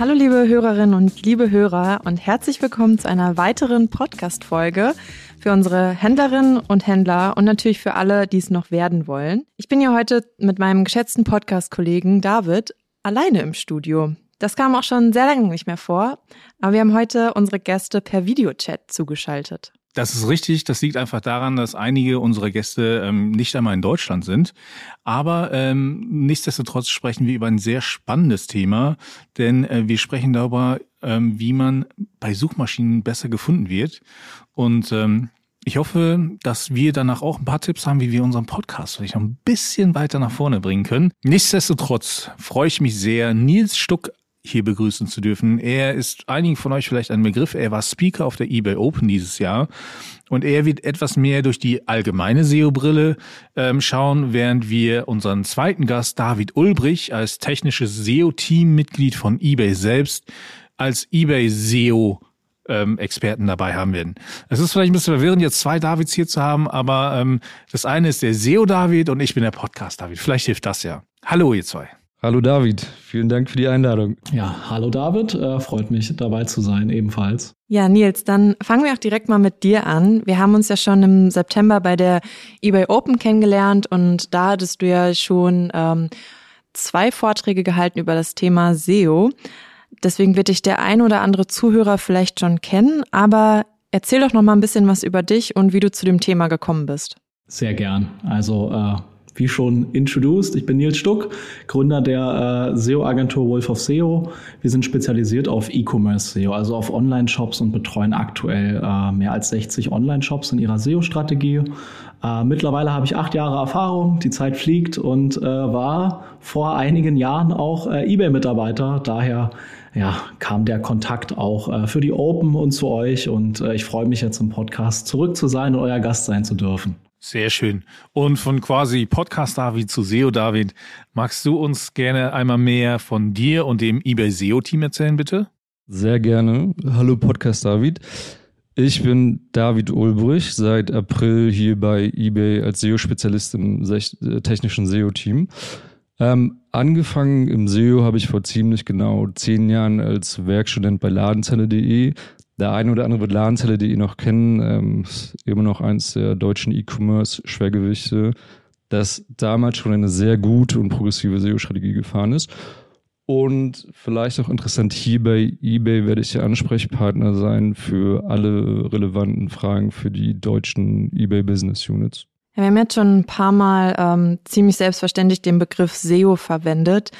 Hallo liebe Hörerinnen und liebe Hörer und herzlich willkommen zu einer weiteren Podcast-Folge für unsere Händlerinnen und Händler und natürlich für alle, die es noch werden wollen. Ich bin ja heute mit meinem geschätzten Podcast-Kollegen David alleine im Studio. Das kam auch schon sehr lange nicht mehr vor, aber wir haben heute unsere Gäste per Videochat zugeschaltet. Das ist richtig. Das liegt einfach daran, dass einige unserer Gäste ähm, nicht einmal in Deutschland sind. Aber ähm, nichtsdestotrotz sprechen wir über ein sehr spannendes Thema, denn äh, wir sprechen darüber, ähm, wie man bei Suchmaschinen besser gefunden wird. Und ähm, ich hoffe, dass wir danach auch ein paar Tipps haben, wie wir unseren Podcast vielleicht noch ein bisschen weiter nach vorne bringen können. Nichtsdestotrotz freue ich mich sehr, Nils Stuck hier begrüßen zu dürfen. Er ist einigen von euch vielleicht ein Begriff. Er war Speaker auf der eBay Open dieses Jahr und er wird etwas mehr durch die allgemeine SEO-Brille ähm, schauen, während wir unseren zweiten Gast David Ulbrich als technisches SEO-Teammitglied von eBay selbst als eBay SEO ähm, Experten dabei haben werden. Es ist vielleicht ein bisschen verwirrend, jetzt zwei Davids hier zu haben, aber ähm, das eine ist der SEO David und ich bin der Podcast David. Vielleicht hilft das ja. Hallo ihr zwei. Hallo David, vielen Dank für die Einladung. Ja, hallo David, äh, freut mich dabei zu sein ebenfalls. Ja, Nils, dann fangen wir auch direkt mal mit dir an. Wir haben uns ja schon im September bei der eBay Open kennengelernt und da hattest du ja schon ähm, zwei Vorträge gehalten über das Thema SEO. Deswegen wird dich der ein oder andere Zuhörer vielleicht schon kennen, aber erzähl doch noch mal ein bisschen was über dich und wie du zu dem Thema gekommen bist. Sehr gern. Also äh, wie schon introduced, ich bin Nils Stuck, Gründer der äh, SEO-Agentur Wolf of SEO. Wir sind spezialisiert auf E-Commerce SEO, also auf Online-Shops und betreuen aktuell äh, mehr als 60 Online-Shops in ihrer SEO-Strategie. Äh, mittlerweile habe ich acht Jahre Erfahrung, die Zeit fliegt und äh, war vor einigen Jahren auch äh, eBay-Mitarbeiter. Daher ja, kam der Kontakt auch äh, für die Open und zu euch und ich freue mich jetzt im Podcast zurück zu sein und euer Gast sein zu dürfen. Sehr schön. Und von quasi Podcast David zu SEO David, magst du uns gerne einmal mehr von dir und dem eBay SEO Team erzählen, bitte? Sehr gerne. Hallo Podcast David. Ich bin David Ulbrich, seit April hier bei eBay als SEO-Spezialist im äh, technischen SEO-Team. Ähm, angefangen im SEO habe ich vor ziemlich genau zehn Jahren als Werkstudent bei Ladenzelle.de der eine oder andere wird Ladenzeller, die ihr noch kennen, ähm, ist immer noch eins der deutschen E-Commerce-Schwergewichte, das damals schon eine sehr gute und progressive SEO-Strategie gefahren ist. Und vielleicht auch interessant, hier bei eBay werde ich der Ansprechpartner sein für alle relevanten Fragen für die deutschen eBay Business Units. Ja, wir haben jetzt schon ein paar Mal ähm, ziemlich selbstverständlich den Begriff SEO verwendet.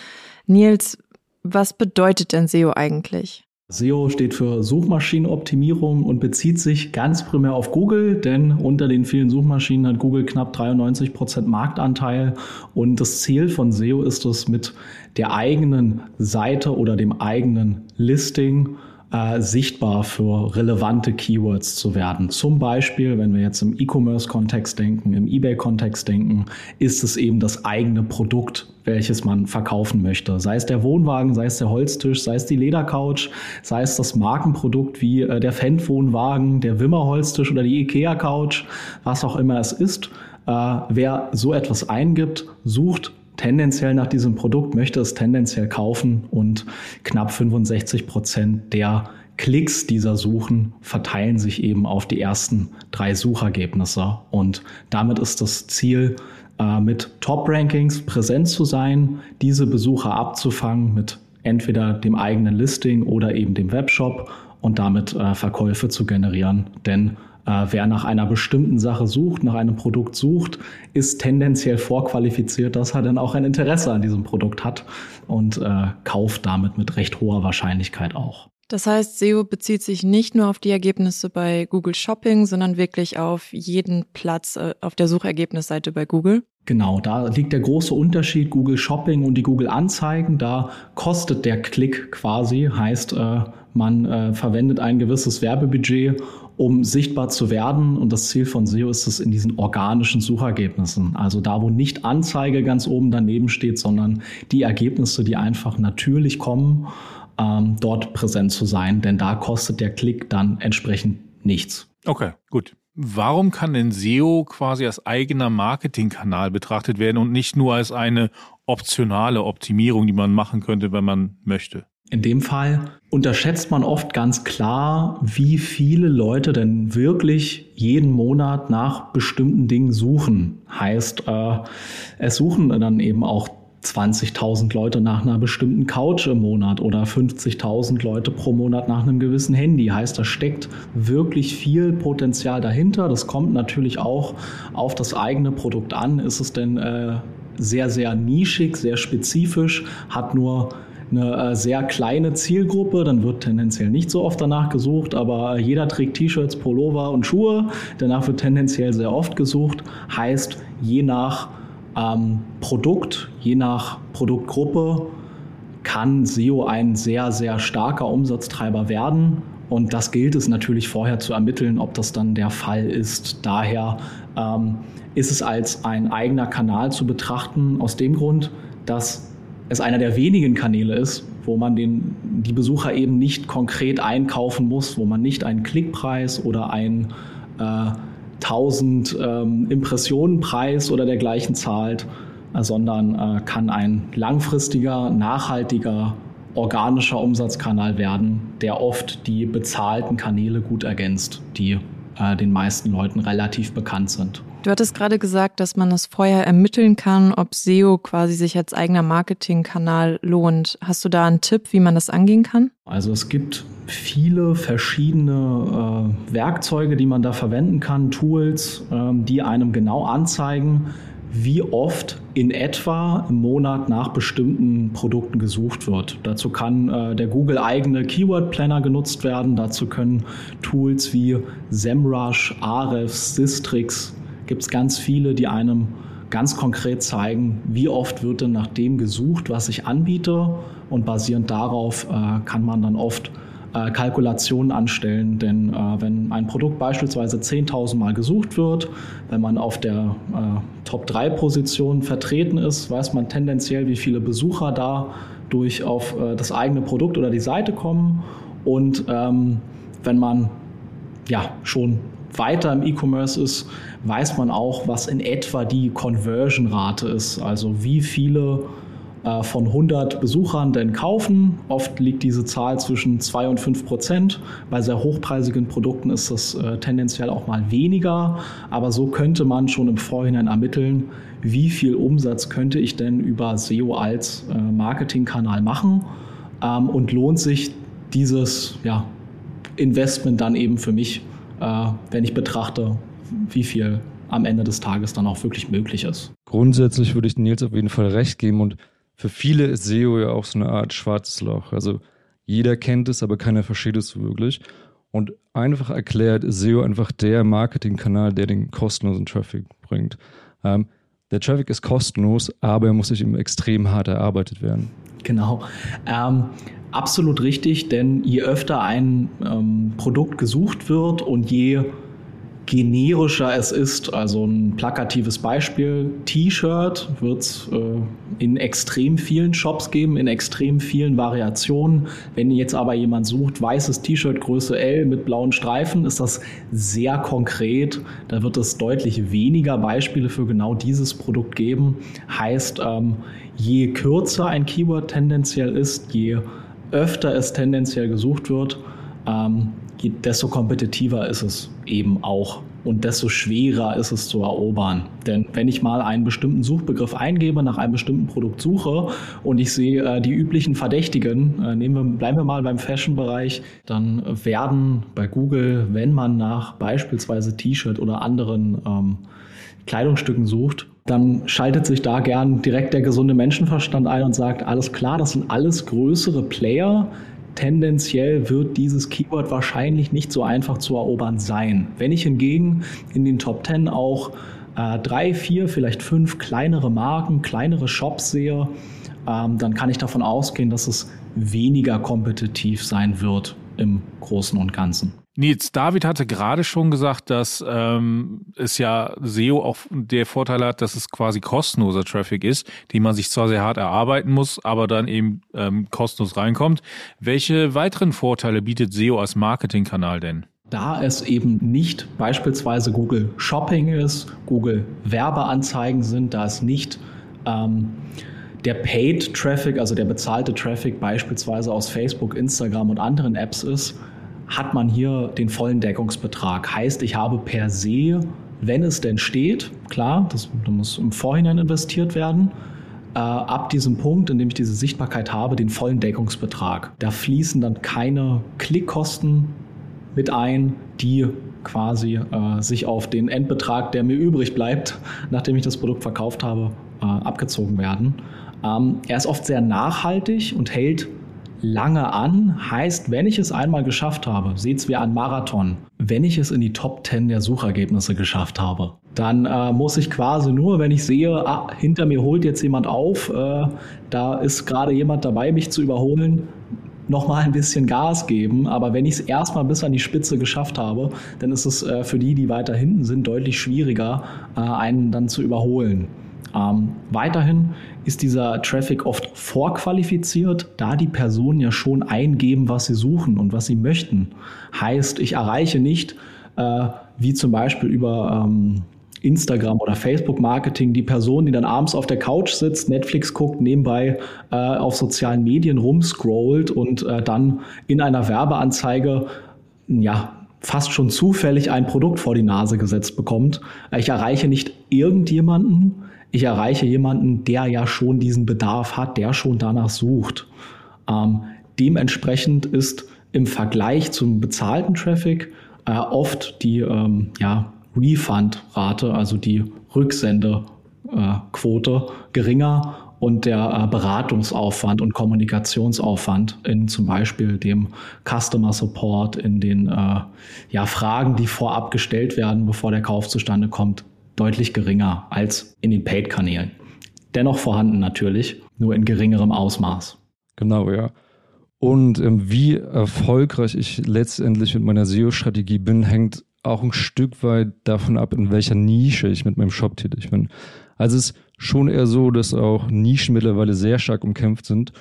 Nils, was bedeutet denn SEO eigentlich? SEO steht für Suchmaschinenoptimierung und bezieht sich ganz primär auf Google, denn unter den vielen Suchmaschinen hat Google knapp 93 Prozent Marktanteil und das Ziel von SEO ist es, mit der eigenen Seite oder dem eigenen Listing äh, sichtbar für relevante Keywords zu werden. Zum Beispiel, wenn wir jetzt im E-Commerce-Kontext denken, im eBay-Kontext denken, ist es eben das eigene Produkt, welches man verkaufen möchte. Sei es der Wohnwagen, sei es der Holztisch, sei es die Ledercouch, sei es das Markenprodukt wie äh, der Fendt-Wohnwagen, der Wimmer-Holztisch oder die IKEA-Couch, was auch immer es ist. Äh, wer so etwas eingibt, sucht tendenziell nach diesem Produkt, möchte es tendenziell kaufen und knapp 65 Prozent der Klicks dieser Suchen verteilen sich eben auf die ersten drei Suchergebnisse. Und damit ist das Ziel, mit Top-Rankings präsent zu sein, diese Besucher abzufangen mit entweder dem eigenen Listing oder eben dem Webshop und damit äh, Verkäufe zu generieren. Denn äh, wer nach einer bestimmten Sache sucht, nach einem Produkt sucht, ist tendenziell vorqualifiziert, dass er dann auch ein Interesse an diesem Produkt hat und äh, kauft damit mit recht hoher Wahrscheinlichkeit auch. Das heißt, SEO bezieht sich nicht nur auf die Ergebnisse bei Google Shopping, sondern wirklich auf jeden Platz äh, auf der Suchergebnisseite bei Google. Genau, da liegt der große Unterschied Google Shopping und die Google Anzeigen. Da kostet der Klick quasi, heißt, äh, man äh, verwendet ein gewisses Werbebudget um sichtbar zu werden. Und das Ziel von SEO ist es in diesen organischen Suchergebnissen. Also da, wo nicht Anzeige ganz oben daneben steht, sondern die Ergebnisse, die einfach natürlich kommen, ähm, dort präsent zu sein. Denn da kostet der Klick dann entsprechend nichts. Okay, gut. Warum kann denn SEO quasi als eigener Marketingkanal betrachtet werden und nicht nur als eine optionale Optimierung, die man machen könnte, wenn man möchte? In dem Fall unterschätzt man oft ganz klar, wie viele Leute denn wirklich jeden Monat nach bestimmten Dingen suchen. Heißt, äh, es suchen dann eben auch 20.000 Leute nach einer bestimmten Couch im Monat oder 50.000 Leute pro Monat nach einem gewissen Handy. Heißt, da steckt wirklich viel Potenzial dahinter. Das kommt natürlich auch auf das eigene Produkt an. Ist es denn äh, sehr, sehr nischig, sehr spezifisch, hat nur eine äh, sehr kleine Zielgruppe, dann wird tendenziell nicht so oft danach gesucht, aber jeder trägt T-Shirts, Pullover und Schuhe. Danach wird tendenziell sehr oft gesucht. Heißt, je nach ähm, Produkt, je nach Produktgruppe kann SEO ein sehr, sehr starker Umsatztreiber werden. Und das gilt es natürlich vorher zu ermitteln, ob das dann der Fall ist. Daher ähm, ist es als ein eigener Kanal zu betrachten, aus dem Grund, dass es einer der wenigen Kanäle ist, wo man den, die Besucher eben nicht konkret einkaufen muss, wo man nicht einen Klickpreis oder einen äh, 1000 ähm, Impressionen Preis oder dergleichen zahlt, äh, sondern äh, kann ein langfristiger, nachhaltiger, organischer Umsatzkanal werden, der oft die bezahlten Kanäle gut ergänzt, die äh, den meisten Leuten relativ bekannt sind. Du hattest gerade gesagt, dass man das vorher ermitteln kann, ob SEO quasi sich als eigener Marketingkanal lohnt. Hast du da einen Tipp, wie man das angehen kann? Also es gibt viele verschiedene äh, Werkzeuge, die man da verwenden kann, Tools, äh, die einem genau anzeigen, wie oft in etwa im Monat nach bestimmten Produkten gesucht wird. Dazu kann äh, der Google eigene Keyword Planner genutzt werden. Dazu können Tools wie SEMrush, Ahrefs, Sistrix gibt es ganz viele, die einem ganz konkret zeigen, wie oft wird denn nach dem gesucht, was ich anbiete. Und basierend darauf äh, kann man dann oft äh, Kalkulationen anstellen. Denn äh, wenn ein Produkt beispielsweise 10.000 Mal gesucht wird, wenn man auf der äh, Top-3-Position vertreten ist, weiß man tendenziell, wie viele Besucher da durch auf äh, das eigene Produkt oder die Seite kommen. Und ähm, wenn man ja schon weiter im E-Commerce ist, weiß man auch, was in etwa die Conversion-Rate ist. Also wie viele äh, von 100 Besuchern denn kaufen. Oft liegt diese Zahl zwischen 2 und 5 Prozent. Bei sehr hochpreisigen Produkten ist das äh, tendenziell auch mal weniger. Aber so könnte man schon im Vorhinein ermitteln, wie viel Umsatz könnte ich denn über SEO als äh, Marketingkanal machen ähm, und lohnt sich dieses Investment dann eben für mich, wenn ich betrachte, wie viel am Ende des Tages dann auch wirklich möglich ist. Grundsätzlich würde ich Nils auf jeden Fall recht geben und für viele ist SEO ja auch so eine Art schwarzes Loch. Also jeder kennt es, aber keiner versteht es wirklich. Und einfach erklärt ist SEO einfach der Marketingkanal, der den kostenlosen Traffic bringt. Ähm, der Traffic ist kostenlos, aber er muss sich eben extrem hart erarbeitet werden. Genau. Ähm, absolut richtig, denn je öfter ein ähm, Produkt gesucht wird und je generischer es ist. Also ein plakatives Beispiel, T-Shirt wird es äh, in extrem vielen Shops geben, in extrem vielen Variationen. Wenn jetzt aber jemand sucht, weißes T-Shirt Größe L mit blauen Streifen, ist das sehr konkret. Da wird es deutlich weniger Beispiele für genau dieses Produkt geben. Heißt, ähm, je kürzer ein Keyword tendenziell ist, je öfter es tendenziell gesucht wird, ähm, desto kompetitiver ist es eben auch und desto schwerer ist es zu erobern. Denn wenn ich mal einen bestimmten Suchbegriff eingebe, nach einem bestimmten Produkt suche und ich sehe äh, die üblichen Verdächtigen, äh, nehmen wir, bleiben wir mal beim Fashion-Bereich, dann werden bei Google, wenn man nach beispielsweise T-Shirt oder anderen ähm, Kleidungsstücken sucht, dann schaltet sich da gern direkt der gesunde Menschenverstand ein und sagt, alles klar, das sind alles größere Player, tendenziell wird dieses Keyword wahrscheinlich nicht so einfach zu erobern sein. Wenn ich hingegen in den Top 10 auch äh, drei, vier, vielleicht fünf kleinere Marken, kleinere Shops sehe, ähm, dann kann ich davon ausgehen, dass es weniger kompetitiv sein wird im Großen und Ganzen. Nils, David hatte gerade schon gesagt, dass ähm, es ja SEO auch der Vorteil hat, dass es quasi kostenloser Traffic ist, den man sich zwar sehr hart erarbeiten muss, aber dann eben ähm, kostenlos reinkommt. Welche weiteren Vorteile bietet SEO als Marketingkanal denn? Da es eben nicht beispielsweise Google Shopping ist, Google Werbeanzeigen sind, da es nicht ähm, der Paid Traffic, also der bezahlte Traffic beispielsweise aus Facebook, Instagram und anderen Apps ist, hat man hier den vollen Deckungsbetrag. Heißt, ich habe per se, wenn es denn steht, klar, das, das muss im Vorhinein investiert werden, äh, ab diesem Punkt, in dem ich diese Sichtbarkeit habe, den vollen Deckungsbetrag. Da fließen dann keine Klickkosten mit ein, die quasi äh, sich auf den Endbetrag, der mir übrig bleibt, nachdem ich das Produkt verkauft habe, äh, abgezogen werden. Ähm, er ist oft sehr nachhaltig und hält lange an. Heißt, wenn ich es einmal geschafft habe, seht es wie ein Marathon, wenn ich es in die Top 10 der Suchergebnisse geschafft habe, dann äh, muss ich quasi nur, wenn ich sehe, ah, hinter mir holt jetzt jemand auf, äh, da ist gerade jemand dabei, mich zu überholen, nochmal ein bisschen Gas geben. Aber wenn ich es erstmal bis an die Spitze geschafft habe, dann ist es äh, für die, die weiter hinten sind, deutlich schwieriger, äh, einen dann zu überholen. Ähm, weiterhin ist dieser Traffic oft vorqualifiziert, da die Personen ja schon eingeben, was sie suchen und was sie möchten. Heißt, ich erreiche nicht, äh, wie zum Beispiel über ähm, Instagram oder Facebook-Marketing die Person, die dann abends auf der Couch sitzt, Netflix guckt, nebenbei äh, auf sozialen Medien rumscrollt und äh, dann in einer Werbeanzeige ja fast schon zufällig ein Produkt vor die Nase gesetzt bekommt. Ich erreiche nicht irgendjemanden, ich erreiche jemanden, der ja schon diesen Bedarf hat, der schon danach sucht. Ähm, dementsprechend ist im Vergleich zum bezahlten Traffic äh, oft die ähm, ja, Refund-Rate, also die Rücksendequote, äh, geringer und der äh, Beratungsaufwand und Kommunikationsaufwand in zum Beispiel dem Customer Support, in den äh, ja, Fragen, die vorab gestellt werden, bevor der Kauf zustande kommt, deutlich geringer als in den Paid-Kanälen. Dennoch vorhanden natürlich, nur in geringerem Ausmaß. Genau, ja. Und ähm, wie erfolgreich ich letztendlich mit meiner SEO-Strategie bin, hängt auch ein Stück weit davon ab, in welcher Nische ich mit meinem Shop tätig bin. Also es ist schon eher so, dass auch Nischen mittlerweile sehr stark umkämpft sind.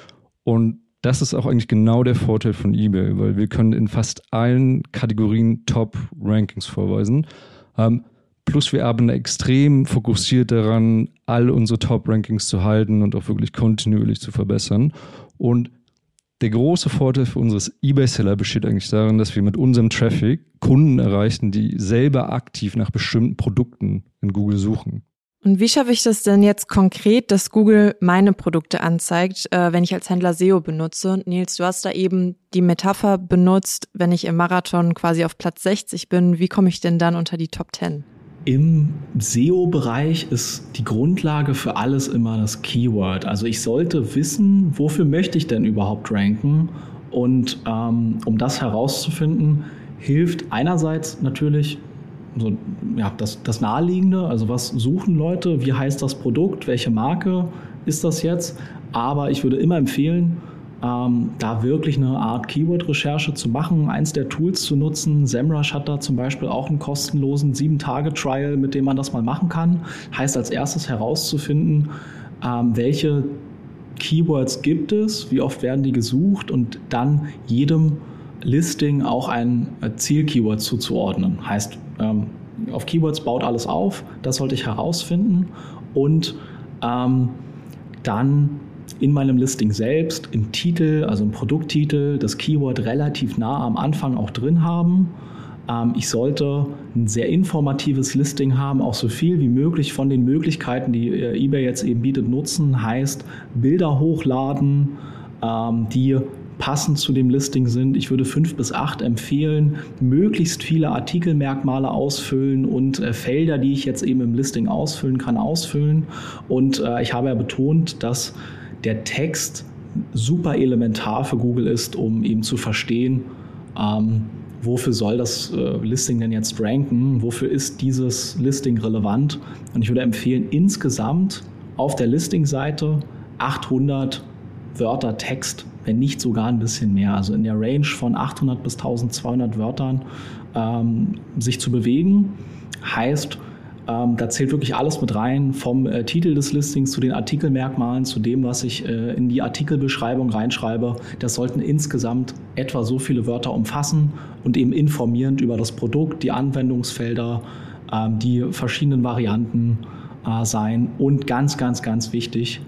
Und das ist auch eigentlich genau der Vorteil von eBay, weil wir können in fast allen Kategorien Top-Rankings vorweisen. Ähm, plus wir arbeiten extrem fokussiert daran, all unsere Top-Rankings zu halten und auch wirklich kontinuierlich zu verbessern. Und der große Vorteil für unseres eBay-Seller besteht eigentlich darin, dass wir mit unserem Traffic Kunden erreichen, die selber aktiv nach bestimmten Produkten in Google suchen. Und wie schaffe ich das denn jetzt konkret, dass Google meine Produkte anzeigt, äh, wenn ich als Händler SEO benutze? Nils, du hast da eben die Metapher benutzt, wenn ich im Marathon quasi auf Platz 60 bin, wie komme ich denn dann unter die Top 10? Im SEO-Bereich ist die Grundlage für alles immer das Keyword. Also ich sollte wissen, wofür möchte ich denn überhaupt ranken. Und ähm, um das herauszufinden, hilft einerseits natürlich so, ja, das, das Naheliegende, also was suchen Leute, wie heißt das Produkt, welche Marke ist das jetzt. Aber ich würde immer empfehlen, ähm, da wirklich eine Art Keyword-Recherche zu machen, eins der Tools zu nutzen. SEMrush hat da zum Beispiel auch einen kostenlosen 7-Tage-Trial, mit dem man das mal machen kann. Heißt als erstes herauszufinden, ähm, welche Keywords gibt es, wie oft werden die gesucht und dann jedem Listing auch ein äh, Ziel-Keyword zuzuordnen. Heißt, ähm, auf Keywords baut alles auf, das sollte ich herausfinden und ähm, dann in meinem Listing selbst im Titel, also im Produkttitel, das Keyword relativ nah am Anfang auch drin haben. Ähm, ich sollte ein sehr informatives Listing haben, auch so viel wie möglich von den Möglichkeiten, die äh, eBay jetzt eben bietet, nutzen. Heißt Bilder hochladen, ähm, die passend zu dem Listing sind. Ich würde fünf bis acht empfehlen, möglichst viele Artikelmerkmale ausfüllen und äh, Felder, die ich jetzt eben im Listing ausfüllen kann, ausfüllen. Und äh, ich habe ja betont, dass der Text super elementar für Google ist, um eben zu verstehen, ähm, wofür soll das äh, Listing denn jetzt ranken, wofür ist dieses Listing relevant. Und ich würde empfehlen, insgesamt auf der Listing-Seite 800 Wörter Text, wenn nicht sogar ein bisschen mehr, also in der Range von 800 bis 1200 Wörtern ähm, sich zu bewegen, heißt, ähm, da zählt wirklich alles mit rein, vom äh, Titel des Listings zu den Artikelmerkmalen, zu dem, was ich äh, in die Artikelbeschreibung reinschreibe. Das sollten insgesamt etwa so viele Wörter umfassen und eben informierend über das Produkt, die Anwendungsfelder, äh, die verschiedenen Varianten äh, sein und ganz, ganz, ganz wichtig,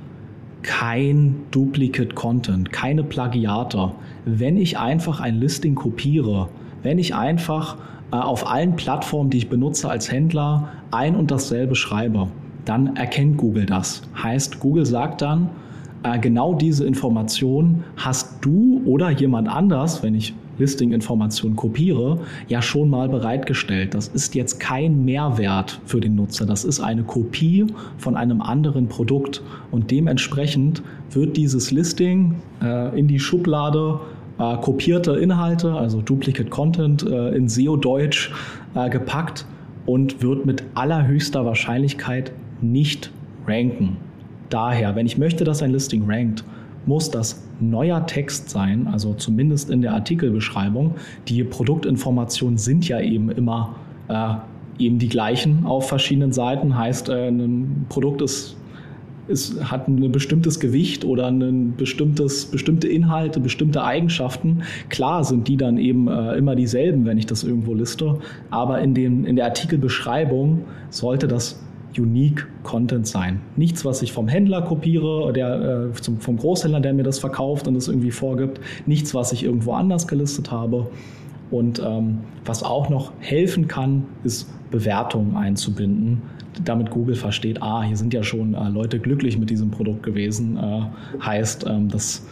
kein Duplicate Content, keine Plagiate. Wenn ich einfach ein Listing kopiere, wenn ich einfach auf allen Plattformen, die ich benutze als Händler, ein und dasselbe schreibe, dann erkennt Google das. Heißt, Google sagt dann, äh, genau diese Information hast du oder jemand anders, wenn ich Listing-Informationen kopiere, ja schon mal bereitgestellt. Das ist jetzt kein Mehrwert für den Nutzer. Das ist eine Kopie von einem anderen Produkt. Und dementsprechend wird dieses Listing äh, in die Schublade äh, kopierte Inhalte, also Duplicate Content, äh, in SEO-Deutsch äh, gepackt und wird mit allerhöchster Wahrscheinlichkeit nicht ranken. Daher, wenn ich möchte, dass ein Listing rankt, muss das neuer Text sein, also zumindest in der Artikelbeschreibung. Die Produktinformationen sind ja eben immer äh, eben die gleichen auf verschiedenen Seiten. Heißt, äh, ein Produkt ist, ist, hat ein bestimmtes Gewicht oder ein bestimmtes, bestimmte Inhalte, bestimmte Eigenschaften. Klar sind die dann eben äh, immer dieselben, wenn ich das irgendwo liste, aber in, den, in der Artikelbeschreibung sollte das unique Content sein. Nichts, was ich vom Händler kopiere, der, äh, zum, vom Großhändler, der mir das verkauft und es irgendwie vorgibt. Nichts, was ich irgendwo anders gelistet habe. Und ähm, was auch noch helfen kann, ist Bewertungen einzubinden, damit Google versteht, ah, hier sind ja schon äh, Leute glücklich mit diesem Produkt gewesen. Äh, heißt, ähm, das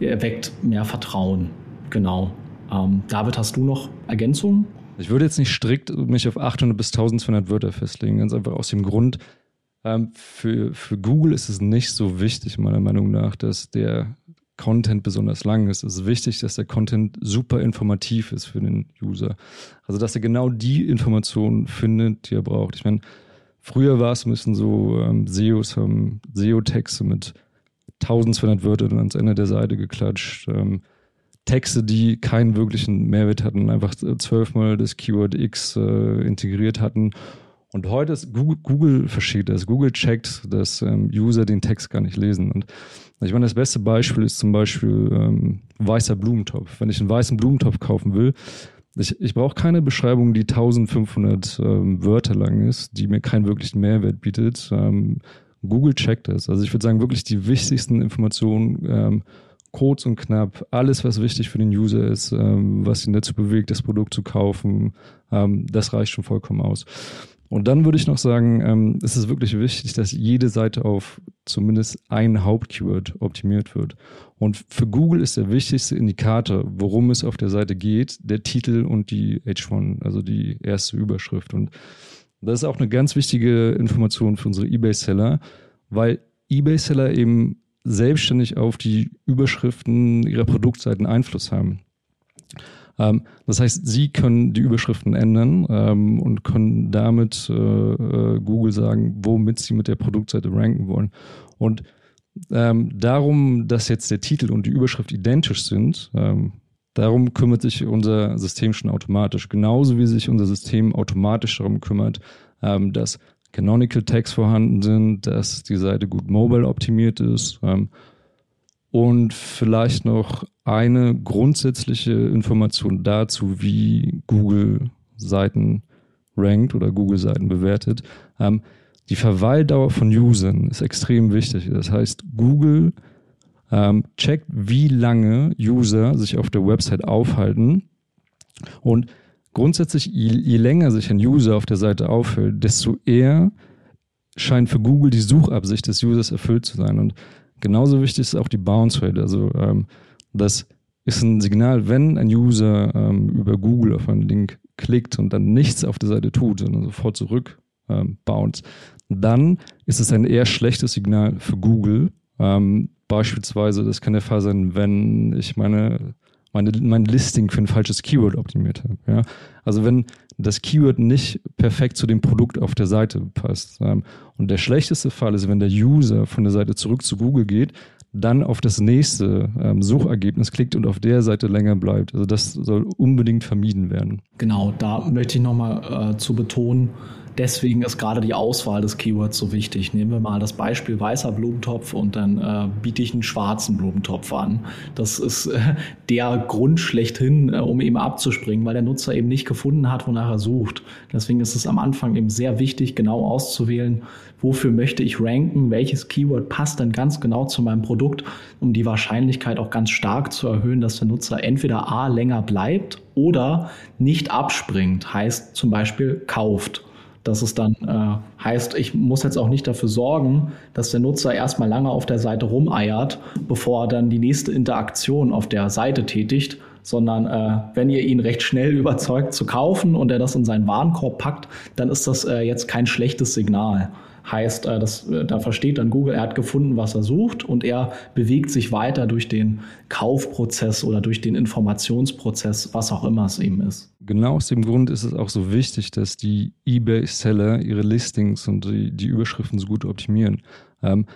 erweckt mehr Vertrauen. Genau. Ähm, David, hast du noch Ergänzungen? Ich würde jetzt nicht strikt mich auf 800 bis 1200 Wörter festlegen, ganz einfach aus dem Grund, ähm, für, für Google ist es nicht so wichtig, meiner Meinung nach, dass der Content besonders lang ist. Es ist wichtig, dass der Content super informativ ist für den User. Also, dass er genau die Informationen findet, die er braucht. Ich meine, früher war es ein bisschen so, ähm, SEOs haben SEO-Texte mit 1200 Wörtern ans Ende der Seite geklatscht. Ähm, Texte, die keinen wirklichen Mehrwert hatten, einfach zwölfmal das Keyword X äh, integriert hatten. Und heute ist Google, Google versteht das. Google checkt, dass ähm, User den Text gar nicht lesen. Und ich meine, das beste Beispiel ist zum Beispiel ähm, weißer Blumentopf. Wenn ich einen weißen Blumentopf kaufen will, ich, ich brauche keine Beschreibung, die 1500 ähm, Wörter lang ist, die mir keinen wirklichen Mehrwert bietet. Ähm, Google checkt das. Also ich würde sagen, wirklich die wichtigsten Informationen ähm, kurz und knapp alles, was wichtig für den User ist, ähm, was ihn dazu bewegt, das Produkt zu kaufen, ähm, das reicht schon vollkommen aus. Und dann würde ich noch sagen, ähm, es ist wirklich wichtig, dass jede Seite auf zumindest ein Hauptkeyword optimiert wird. Und für Google ist der wichtigste Indikator, worum es auf der Seite geht, der Titel und die H1, also die erste Überschrift. Und das ist auch eine ganz wichtige Information für unsere eBay-Seller, weil eBay-Seller eben selbstständig auf die Überschriften ihrer Produktseiten Einfluss haben. Ähm, das heißt, sie können die Überschriften ändern ähm, und können damit äh, äh, Google sagen, womit sie mit der Produktseite ranken wollen. Und ähm, darum, dass jetzt der Titel und die Überschrift identisch sind, darum kümmert sich unser System schon automatisch. Genauso wie sich unser System automatisch darum kümmert, ähm, dass Canonical Tags vorhanden sind, dass die Seite gut mobile optimiert ist ähm, und vielleicht noch eine grundsätzliche Information dazu, wie Google Seiten rankt oder Google Seiten bewertet. Ähm, die Verweildauer von Usern ist extrem wichtig. Das heißt, Google ähm, checkt, wie lange User sich auf der Website aufhalten und grundsätzlich, je, je länger sich ein User auf der Seite aufhält, desto eher scheint für Google die Suchabsicht des Users erfüllt zu sein. Und genauso wichtig ist auch die Bounce Rate. Also ähm, das ist ein Signal, wenn ein User ähm, über Google auf einen Link klickt und dann nichts auf der Seite tut, sondern sofort zurück ähm, bounce, dann ist es ein eher schlechtes Signal für Google. Ähm, beispielsweise, das kann der Fall sein, wenn ich meine meine, mein Listing für ein falsches Keyword optimiert habe. Ja? Also wenn das Keyword nicht perfekt zu dem Produkt auf der Seite passt. Ähm, und der schlechteste Fall ist, wenn der User von der Seite zurück zu Google geht, dann auf das nächste ähm, Suchergebnis klickt und auf der Seite länger bleibt. Also das soll unbedingt vermieden werden. Genau, da möchte ich nochmal äh, zu betonen, deswegen ist gerade die Auswahl des Keywords so wichtig. Nehmen wir mal das Beispiel weißer Blumentopf und dann äh, biete ich einen schwarzen Blumentopf an. Das ist äh, der Grund schlechthin, äh, um eben abzuspringen, weil der Nutzer eben nicht gefunden hat, wonach er sucht. Deswegen ist es am Anfang eben sehr wichtig, genau auszuwählen, wofür möchte ich ranken, welches Keyword passt dann ganz genau zu meinem Produkt, um die Wahrscheinlichkeit auch ganz stark zu erhöhen, dass der Nutzer entweder A länger bleibt oder nicht abspringt, heißt zum Beispiel kauft. Dass es dann äh, heißt, ich muss jetzt auch nicht dafür sorgen, dass der Nutzer erstmal lange auf der Seite rumeiert, bevor er dann die nächste Interaktion auf der Seite tätigt, sondern äh, wenn ihr ihn recht schnell überzeugt zu kaufen und er das in seinen Warenkorb packt, dann ist das äh, jetzt kein schlechtes Signal. Heißt, äh, das, äh, da versteht dann Google, er hat gefunden, was er sucht und er bewegt sich weiter durch den Kaufprozess oder durch den Informationsprozess, was auch immer es eben ist. Genau aus dem Grund ist es auch so wichtig, dass die eBay-Seller ihre Listings und die, die Überschriften so gut optimieren. Ähm,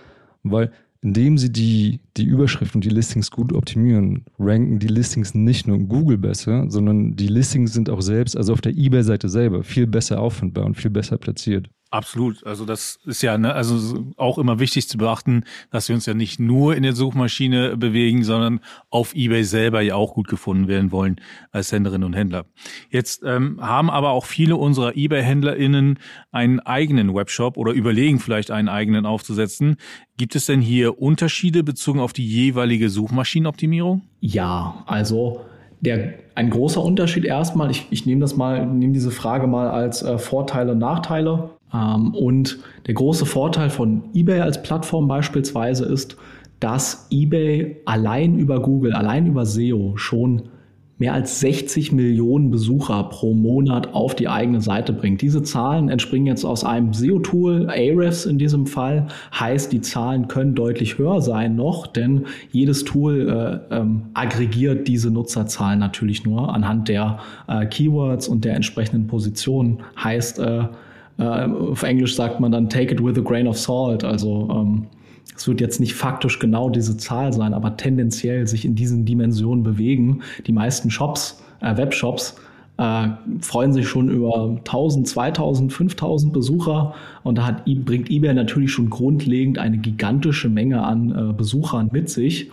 weil indem sie die, die Überschriften und die Listings gut optimieren, ranken die Listings nicht nur in Google besser, sondern die Listings sind auch selbst, also auf der eBay-Seite selber, viel besser auffindbar und viel besser platziert. Absolut. Also das ist ja ne, also auch immer wichtig zu beachten, dass wir uns ja nicht nur in der Suchmaschine bewegen, sondern auf eBay selber ja auch gut gefunden werden wollen als Händlerinnen und Händler. Jetzt ähm, haben aber auch viele unserer eBay-HändlerInnen einen eigenen Webshop oder überlegen vielleicht einen eigenen aufzusetzen. Gibt es denn hier Unterschiede bezogen auf die jeweilige Suchmaschinenoptimierung? Ja, also der, ein großer Unterschied erstmal, ich, ich nehme das mal, nehme diese Frage mal als äh, Vorteile und Nachteile. Ähm, und der große Vorteil von eBay als Plattform beispielsweise ist, dass eBay allein über Google, allein über SEO schon mehr als 60 Millionen Besucher pro Monat auf die eigene Seite bringt. Diese Zahlen entspringen jetzt aus einem SEO-Tool, Ahrefs in diesem Fall, heißt, die Zahlen können deutlich höher sein noch, denn jedes Tool äh, ähm, aggregiert diese Nutzerzahlen natürlich nur anhand der äh, Keywords und der entsprechenden Positionen. Heißt, äh, äh, auf Englisch sagt man dann take it with a grain of salt. Also ähm, es wird jetzt nicht faktisch genau diese Zahl sein, aber tendenziell sich in diesen Dimensionen bewegen. Die meisten Shops, äh, Webshops, äh, freuen sich schon über 1000, 2000, 5000 Besucher und da hat, bringt eBay natürlich schon grundlegend eine gigantische Menge an äh, Besuchern mit sich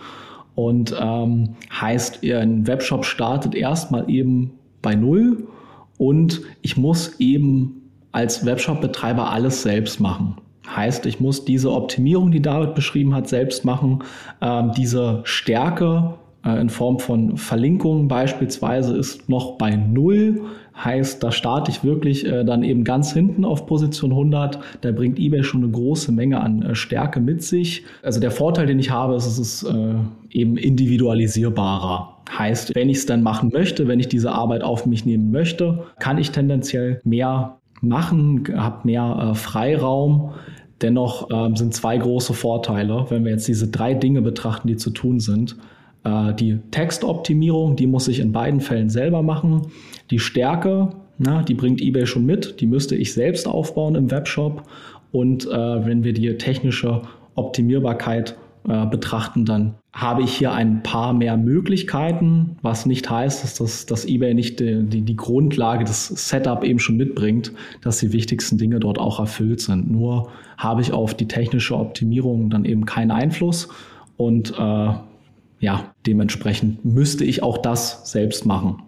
und ähm, heißt, ein Webshop startet erstmal eben bei Null und ich muss eben als Webshop-Betreiber alles selbst machen. Heißt, ich muss diese Optimierung, die David beschrieben hat, selbst machen. Ähm, diese Stärke äh, in Form von Verlinkungen beispielsweise ist noch bei Null. Heißt, da starte ich wirklich äh, dann eben ganz hinten auf Position 100. Da bringt eBay schon eine große Menge an äh, Stärke mit sich. Also der Vorteil, den ich habe, ist, es ist eben individualisierbarer. Heißt, wenn ich es dann machen möchte, wenn ich diese Arbeit auf mich nehmen möchte, kann ich tendenziell mehr machen, habe mehr äh, Freiraum. Dennoch äh, sind zwei große Vorteile, wenn wir jetzt diese drei Dinge betrachten, die zu tun sind. Äh, die Textoptimierung, die muss ich in beiden Fällen selber machen. Die Stärke, na, die bringt eBay schon mit, die müsste ich selbst aufbauen im Webshop. Und äh, wenn wir die technische Optimierbarkeit äh, betrachten, dann habe ich hier ein paar mehr Möglichkeiten, was nicht heißt, dass, das, dass eBay nicht die, die, die Grundlage des Setup eben schon mitbringt, dass die wichtigsten Dinge dort auch erfüllt sind. Nur habe ich auf die technische Optimierung dann eben keinen Einfluss und äh, ja, dementsprechend müsste ich auch das selbst machen.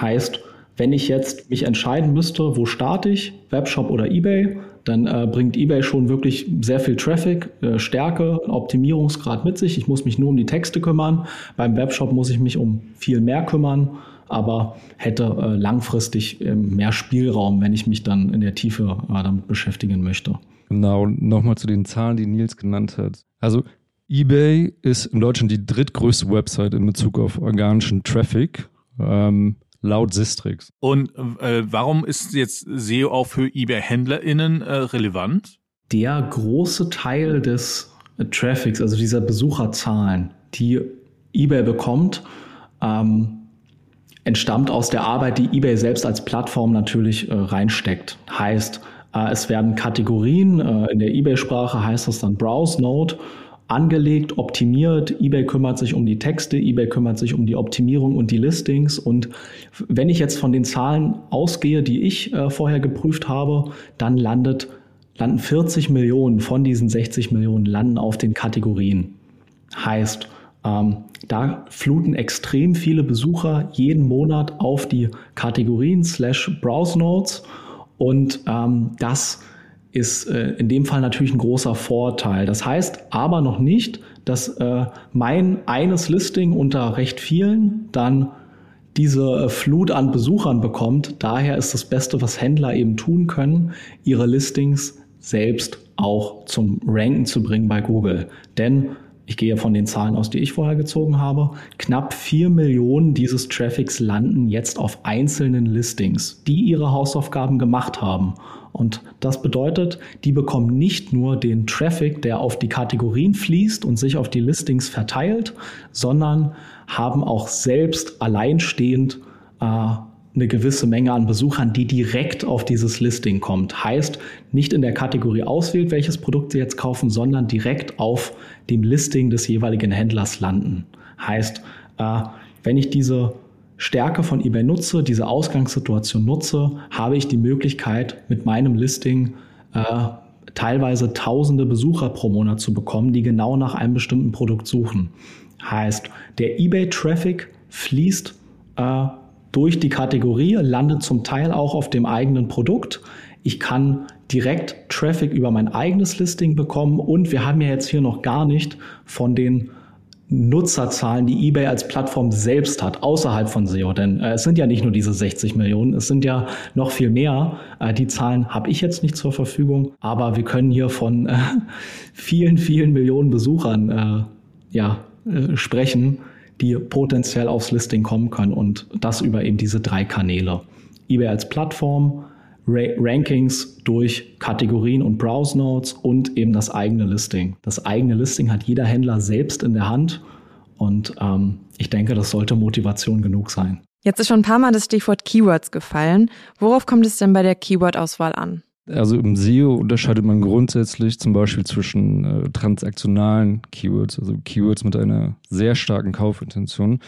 Heißt, wenn ich jetzt mich entscheiden müsste, wo starte ich, Webshop oder eBay, dann äh, bringt eBay schon wirklich sehr viel Traffic, äh, Stärke, Optimierungsgrad mit sich. Ich muss mich nur um die Texte kümmern. Beim Webshop muss ich mich um viel mehr kümmern, aber hätte äh, langfristig ähm, mehr Spielraum, wenn ich mich dann in der Tiefe äh, damit beschäftigen möchte. Genau, nochmal zu den Zahlen, die Nils genannt hat. Also eBay ist in Deutschland die drittgrößte Website in Bezug auf organischen Traffic. Ähm, laut Sistrix. Und äh, warum ist jetzt SEO auch für eBay-HändlerInnen äh, relevant? Der große Teil des Traffics, also dieser Besucherzahlen, die eBay bekommt, ähm, entstammt aus der Arbeit, die eBay selbst als Plattform natürlich äh, reinsteckt. Heißt, äh, es werden Kategorien, äh, in der eBay-Sprache heißt das dann Browse Node, angelegt, optimiert. eBay kümmert sich um die Texte, eBay kümmert sich um die Optimierung und die Listings. Und wenn ich jetzt von den Zahlen ausgehe, die ich äh, vorher geprüft habe, dann landet, landen 40 Millionen von diesen 60 Millionen landen auf den Kategorien. Heißt, ähm, da fluten extrem viele Besucher jeden Monat auf die Kategorien slash Browse Notes und ähm, das ist äh, in dem Fall natürlich ein großer Vorteil. Das heißt aber noch nicht, dass äh, mein eines Listing unter recht vielen dann diese äh, Flut an Besuchern bekommt. Daher ist das Beste, was Händler eben tun können, ihre Listings selbst auch zum Ranken zu bringen bei Google. Denn ich gehe von den Zahlen aus, die ich vorher gezogen habe, knapp vier Millionen dieses Traffics landen jetzt auf einzelnen Listings, die ihre Hausaufgaben gemacht haben. Und das bedeutet, die bekommen nicht nur den Traffic, der auf die Kategorien fließt und sich auf die Listings verteilt, sondern haben auch selbst alleinstehend äh, eine gewisse Menge an Besuchern, die direkt auf dieses Listing kommt. Heißt, nicht in der Kategorie auswählt, welches Produkt Sie jetzt kaufen, sondern direkt auf dem Listing des jeweiligen Händlers landen. Heißt, äh, wenn ich diese Stärke von eBay nutze, diese Ausgangssituation nutze, habe ich die Möglichkeit, mit meinem Listing äh, teilweise tausende Besucher pro Monat zu bekommen, die genau nach einem bestimmten Produkt suchen. Heißt, der eBay-Traffic fließt äh, durch die Kategorie, landet zum Teil auch auf dem eigenen Produkt. Ich kann direkt Traffic über mein eigenes Listing bekommen und wir haben ja jetzt hier noch gar nicht von den Nutzerzahlen, die eBay als Plattform selbst hat, außerhalb von SEO. Denn äh, es sind ja nicht nur diese 60 Millionen, es sind ja noch viel mehr. Äh, die Zahlen habe ich jetzt nicht zur Verfügung, aber wir können hier von äh, vielen, vielen Millionen Besuchern äh, ja, äh, sprechen, die potenziell aufs Listing kommen können und das über eben diese drei Kanäle. eBay als Plattform, Rankings durch Kategorien und Browse Notes und eben das eigene Listing. Das eigene Listing hat jeder Händler selbst in der Hand und ähm, ich denke, das sollte Motivation genug sein. Jetzt ist schon ein paar Mal das Stichwort Keywords gefallen. Worauf kommt es denn bei der Keyword-Auswahl an? Also im SEO unterscheidet man grundsätzlich zum Beispiel zwischen äh, transaktionalen Keywords, also Keywords mit einer sehr starken Kaufintention.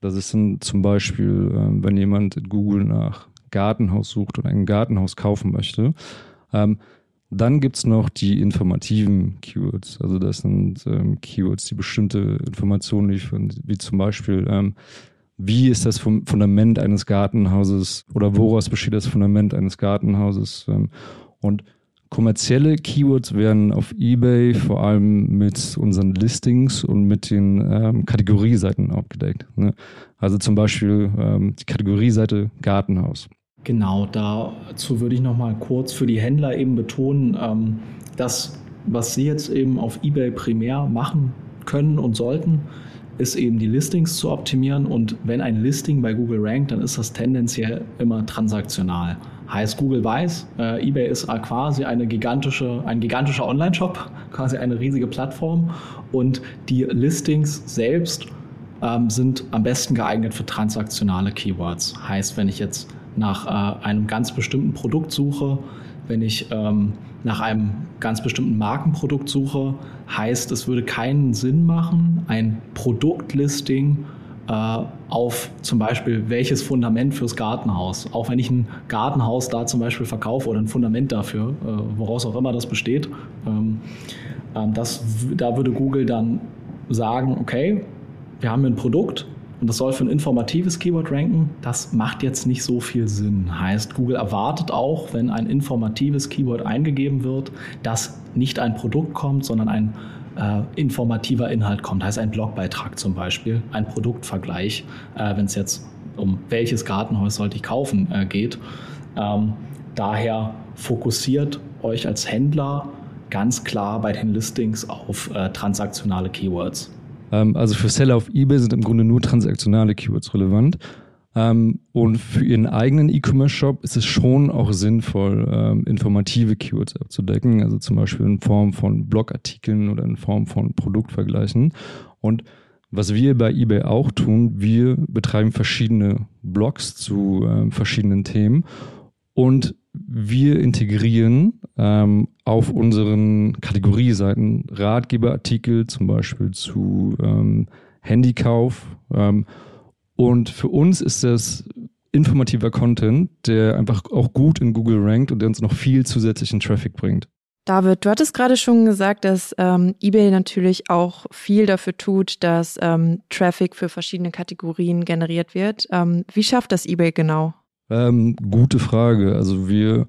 Das ist dann zum Beispiel, äh, wenn jemand in Google nach Gartenhaus sucht und ein Gartenhaus kaufen möchte. Ähm, dann gibt es noch die informativen Keywords. Also das sind ähm, Keywords, die bestimmte Informationen liefern, wie zum Beispiel, ähm, wie ist das Fundament eines Gartenhauses oder woraus besteht das Fundament eines Gartenhauses. Ähm, und kommerzielle Keywords werden auf eBay vor allem mit unseren Listings und mit den ähm, Kategorieseiten abgedeckt. Ne? Also zum Beispiel ähm, die Kategorieseite Gartenhaus. Genau, dazu würde ich noch mal kurz für die Händler eben betonen, ähm, dass was sie jetzt eben auf eBay primär machen können und sollten, ist eben die Listings zu optimieren. Und wenn ein Listing bei Google rankt, dann ist das tendenziell immer transaktional. Heißt, Google weiß, äh, eBay ist quasi eine gigantische, ein gigantischer Online-Shop, quasi eine riesige Plattform. Und die Listings selbst ähm, sind am besten geeignet für transaktionale Keywords. Heißt, wenn ich jetzt nach äh, einem ganz bestimmten Produkt suche, wenn ich ähm, nach einem ganz bestimmten Markenprodukt suche, heißt, es würde keinen Sinn machen, ein Produktlisting äh, auf zum Beispiel welches Fundament fürs Gartenhaus. Auch wenn ich ein Gartenhaus da zum Beispiel verkaufe oder ein Fundament dafür, äh, woraus auch immer das besteht, ähm, ähm, das, da würde Google dann sagen, okay, wir haben ein Produkt, und das soll für ein informatives Keyword ranken. Das macht jetzt nicht so viel Sinn. Heißt, Google erwartet auch, wenn ein informatives Keyword eingegeben wird, dass nicht ein Produkt kommt, sondern ein äh, informativer Inhalt kommt. Heißt ein Blogbeitrag zum Beispiel, ein Produktvergleich, äh, wenn es jetzt um welches Gartenhaus sollte ich kaufen äh, geht. Ähm, daher fokussiert euch als Händler ganz klar bei den Listings auf äh, transaktionale Keywords. Ähm, also für Seller auf eBay sind im Grunde nur transaktionale Keywords relevant. Ähm, und für ihren eigenen E-Commerce-Shop ist es schon auch sinnvoll, ähm, informative Keywords abzudecken, also zum Beispiel in Form von Blogartikeln oder in Form von Produktvergleichen. Und was wir bei eBay auch tun, wir betreiben verschiedene Blogs zu äh, verschiedenen Themen und wir integrieren ähm, auf unseren Kategorieseiten Ratgeberartikel zum Beispiel zu ähm, Handykauf. Ähm, und für uns ist das informativer Content, der einfach auch gut in Google rankt und der uns noch viel zusätzlichen Traffic bringt. David, du hattest gerade schon gesagt, dass ähm, eBay natürlich auch viel dafür tut, dass ähm, Traffic für verschiedene Kategorien generiert wird. Ähm, wie schafft das eBay genau? Ähm, gute Frage. Also wir